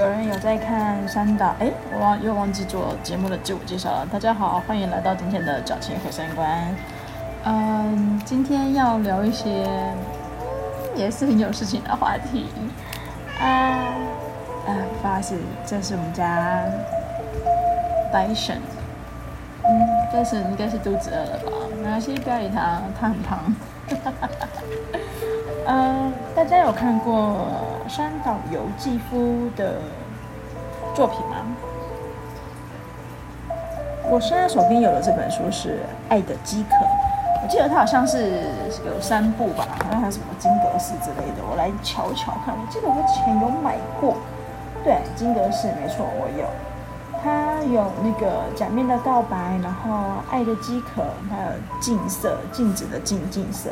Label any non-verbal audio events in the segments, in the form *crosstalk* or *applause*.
有人有在看山岛？哎，我忘又忘记做节目的自我介绍了。大家好，欢迎来到今天的矫情和三观。嗯，今天要聊一些也是很有事情的话题。啊啊，不好意思，这是我们家戴森。嗯，但是应该是肚子饿了吧？没关系，不要理他，他很胖。哈哈哈呃，大家有看过山岛由纪夫的作品吗？我现在手边有的这本书是《爱的饥渴》，我记得它好像是有三部吧，好像还有什么金阁寺之类的。我来瞧瞧看，我记得我之前有买过。对，金阁寺没错，我有。它有那个假面的告白，然后《爱的饥渴》，还有静色，镜子的静，静色。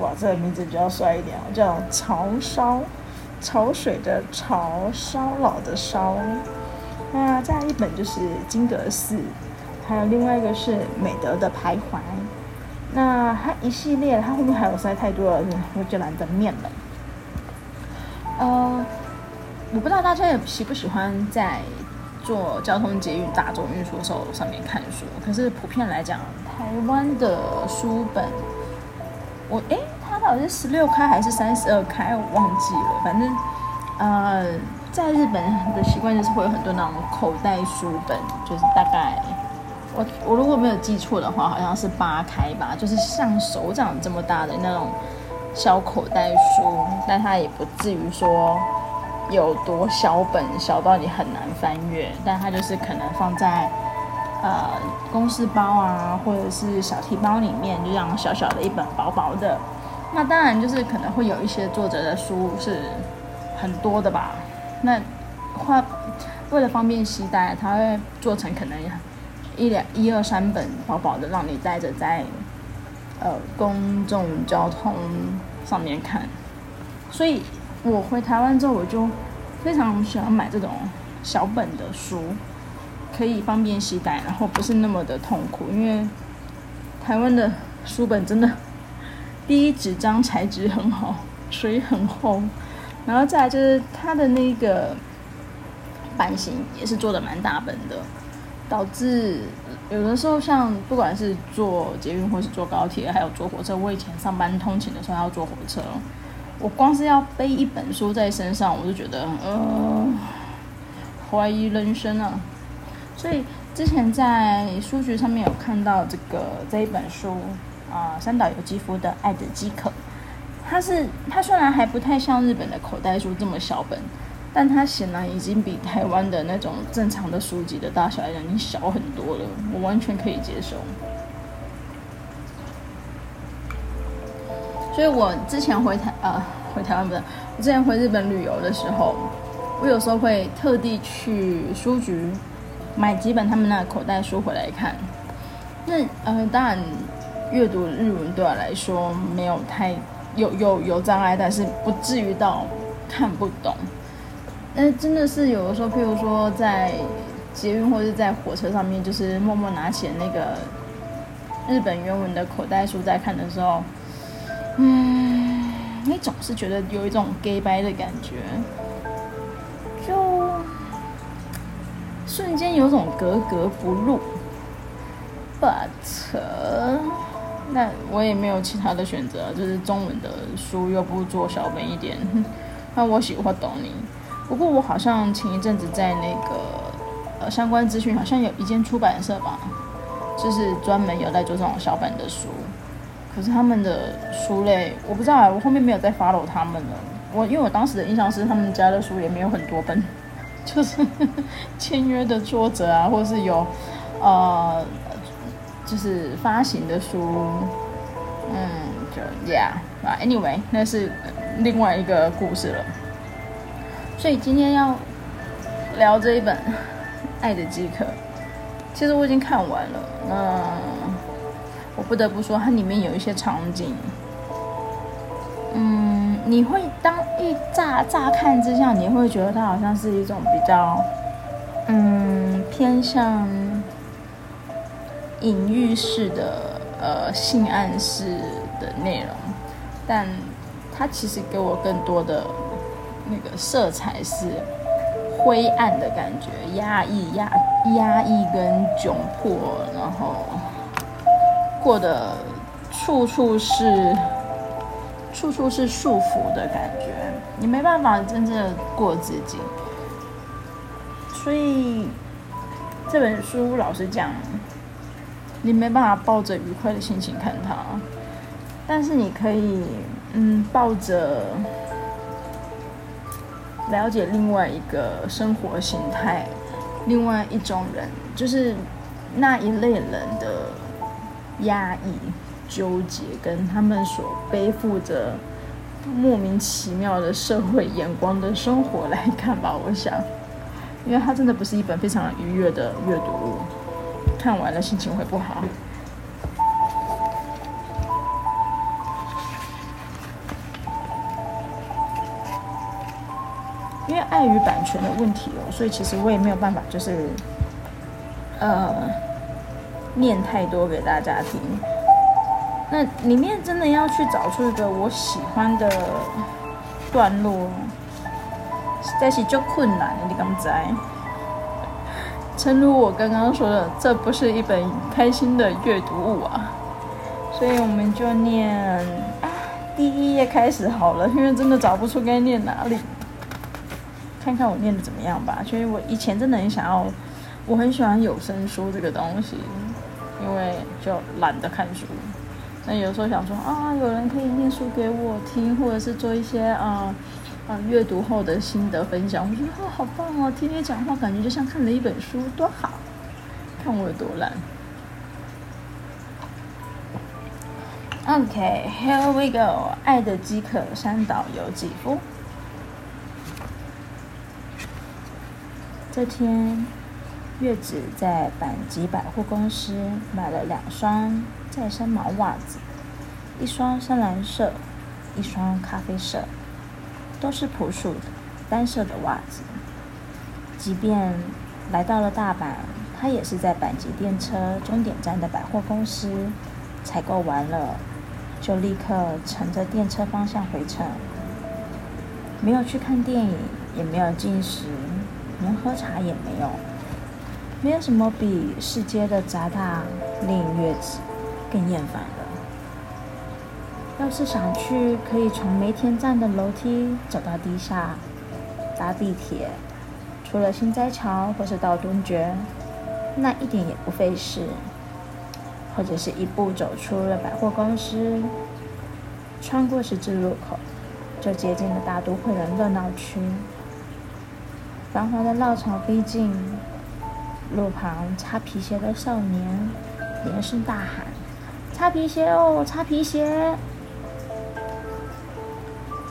哇，这个名字比较帅一点，叫潮烧，潮水的潮，烧老的烧。那再一本就是金阁寺，还有另外一个是美德的徘徊。那它一系列，它后面还有实在太多了，我就懒得念了。呃，我不知道大家也喜不喜欢在坐交通捷运、大众运输的时候上面看书，可是普遍来讲，台湾的书本。我诶，它到底是十六开还是三十二开？我忘记了。反正，呃，在日本的习惯就是会有很多那种口袋书本，就是大概我我如果没有记错的话，好像是八开吧，就是像手掌这么大的那种小口袋书，但它也不至于说有多小本，小到你很难翻阅，但它就是可能放在。呃，公事包啊，或者是小提包里面，就这样小小的一本薄薄的。那当然就是可能会有一些作者的书是很多的吧。那话为了方便携带，他会做成可能一两一二三本薄薄的，让你带着在呃公众交通上面看。所以我回台湾之后，我就非常喜欢买这种小本的书。可以方便携带，然后不是那么的痛苦，因为台湾的书本真的，第一纸张材质很好，水很厚，然后再来就是它的那个版型也是做的蛮大本的，导致有的时候像不管是坐捷运或是坐高铁，还有坐火车，我以前上班通勤的时候要坐火车，我光是要背一本书在身上，我就觉得呃怀疑人生啊。所以之前在书局上面有看到这个这一本书啊，三岛由纪夫的《爱的饥渴》，它是它虽然还不太像日本的口袋书这么小本，但它显然已经比台湾的那种正常的书籍的大小来讲已经小很多了，我完全可以接受。所以我之前回台呃回台湾不是，我之前回日本旅游的时候，我有时候会特地去书局。买几本他们那口袋书回来看，那呃当然阅读日文对我来说没有太有有有障碍，但是不至于到看不懂。那真的是有的时候，譬如说在捷运或者在火车上面，就是默默拿起那个日本原文的口袋书在看的时候，嗯，你总是觉得有一种 gay 白的感觉，瞬间有种格格不入，but 那我也没有其他的选择，就是中文的书又不做小本一点，*laughs* 那我喜欢懂你。不过我好像前一阵子在那个呃相关资讯，好像有一间出版社吧，就是专门有在做这种小本的书。可是他们的书类我不知道啊，我后面没有再 follow 他们了。我因为我当时的印象是他们家的书也没有很多本。就是 *laughs* 签约的作者啊，或是有呃，就是发行的书，嗯，就 yeah 啊，anyway，那是另外一个故事了。所以今天要聊这一本《爱的饥渴》，其实我已经看完了。嗯，我不得不说，它里面有一些场景，嗯。你会当一乍乍看之下，你会觉得它好像是一种比较，嗯，偏向隐喻式的呃性暗示的内容，但它其实给我更多的那个色彩是灰暗的感觉，压抑、压压抑跟窘迫，然后过得处处是处处是束缚的感觉，你没办法真正过自己。所以这本书，老实讲，你没办法抱着愉快的心情看它，但是你可以，嗯，抱着。了解另外一个生活形态，另外一种人，就是那一类人的压抑、纠结，跟他们所背负着莫名其妙的社会眼光的生活来看吧。我想，因为它真的不是一本非常愉悦的阅读物，看完了心情会不好。因为碍于版权的问题哦，所以其实我也没有办法，就是呃念太多给大家听。那里面真的要去找出一个我喜欢的段落，实在是就困难。你刚才，诚如我刚刚说的，这不是一本开心的阅读物啊。所以我们就念啊，第一页开始好了，因为真的找不出该念哪里。看看我念的怎么样吧，所以我以前真的很想要，我很喜欢有声书这个东西，因为就懒得看书。那有时候想说啊，有人可以念书给我听，或者是做一些啊啊阅读后的心得分享，我觉得啊好棒哦，听你讲话感觉就像看了一本书，多好！看我有多懒。OK，here we go，爱的饥渴，山岛由纪夫。这天，月子在阪急百货公司买了两双再生毛袜子，一双深蓝色，一双咖啡色，都是朴素的单色的袜子。即便来到了大阪，他也是在阪急电车终点站的百货公司采购完了，就立刻乘着电车方向回程，没有去看电影，也没有进食。连喝茶也没有，没有什么比市街的杂沓令月子更厌烦了。要是想去，可以从梅田站的楼梯走到地下，搭地铁，除了心斋桥或是到东决，那一点也不费事。或者是一步走出了百货公司，穿过十字路口，就接近了大都会的热闹区。繁华的闹潮逼近，路旁擦皮鞋的少年连声大喊：“擦皮鞋哦，擦皮鞋！”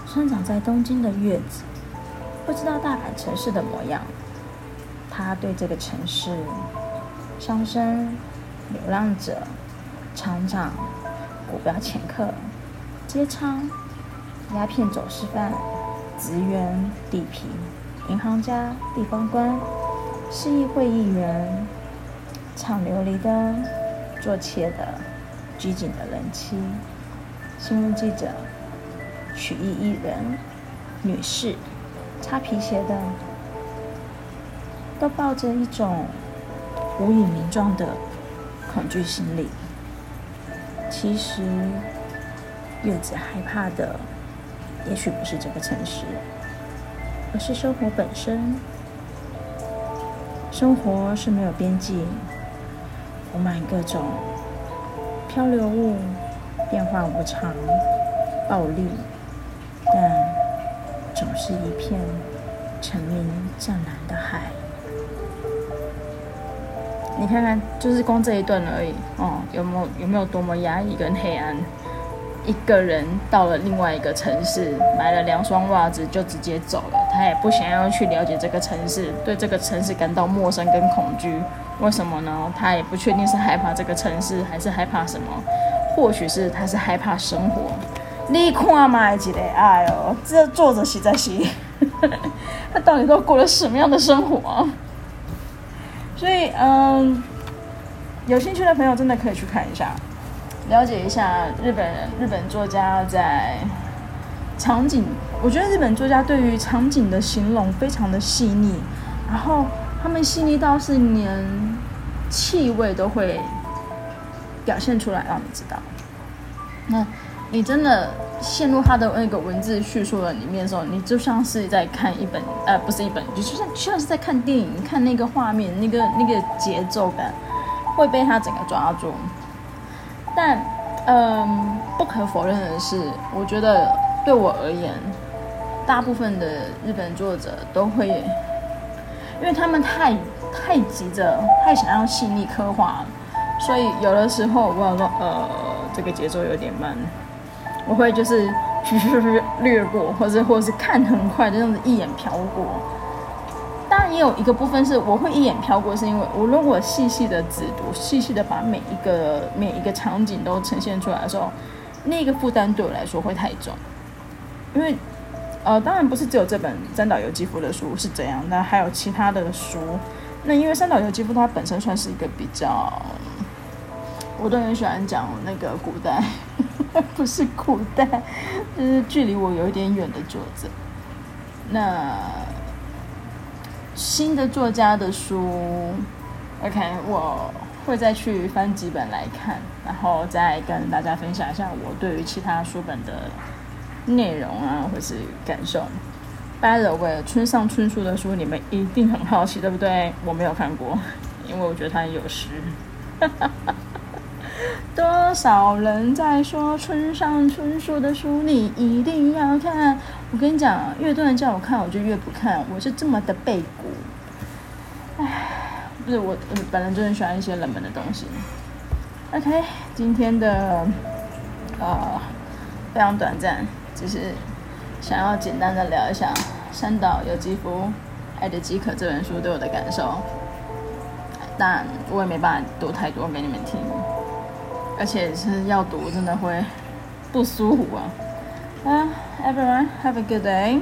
生长在东京的月子不知道大阪城市的模样，他对这个城市商生、流浪者、厂长、股票掮客、街娼、鸦片走私犯、职员、地痞。银行家、地方官、市议会议员、唱流离的、做妾的、拘谨的人妻、新闻记者、曲艺艺人、女士、擦皮鞋的，都抱着一种无以名状的恐惧心理。其实，柚子害怕的，也许不是这个城市。而是生活本身，生活是没有边际，布满各种漂流物，变化无常，暴力，但总是一片澄明湛蓝的海。你看看，就是光这一段而已哦，有没有有没有多么压抑跟黑暗？一个人到了另外一个城市，买了两双袜子就直接走了。他也不想要去了解这个城市，对这个城市感到陌生跟恐惧。为什么呢？他也不确定是害怕这个城市，还是害怕什么？或许是他是害怕生活。你看嘛，记得哎呦，这作者实在是，*laughs* 他到底都过了什么样的生活？所以，嗯，有兴趣的朋友真的可以去看一下。了解一下日本人日本作家在场景，我觉得日本作家对于场景的形容非常的细腻，然后他们细腻到是连气味都会表现出来，让你知道。那你真的陷入他的那个文字叙述的里面的时候，你就像是在看一本，呃，不是一本，就像像是在看电影，看那个画面，那个那个节奏感会被他整个抓住。但，嗯，不可否认的是，我觉得。对我而言，大部分的日本作者都会，因为他们太太急着，太想要细腻刻画，所以有的时候我说，呃，这个节奏有点慢，我会就是略过，或者或是看很快，这样子一眼飘过。当然也有一个部分是我会一眼飘过，是因为我如果细细的仔读，细细的把每一个每一个场景都呈现出来的时候，那个负担对我来说会太重。因为，呃，当然不是只有这本三岛由纪夫的书是这样，那还有其他的书。那因为三岛由纪夫他本身算是一个比较，我都很喜欢讲那个古代，*laughs* 不是古代，就是距离我有一点远的作者。那新的作家的书，OK，我会再去翻几本来看，然后再跟大家分享一下我对于其他书本的。内容啊，或是感受。By the way，村上春树的书你们一定很好奇，对不对？我没有看过，因为我觉得他有诗。*laughs* 多少人在说村上春树的书你一定要看？我跟你讲，越多人叫我看，我就越不看。我是这么的背骨。唉，不是我，本来就很喜欢一些冷门的东西。OK，今天的呃非常短暂。只是想要简单的聊一下山岛由纪夫《爱的饥渴》这本书对我的感受，但我也没办法读太多给你们听，而且是要读真的会不舒服啊。啊，everyone have a good day.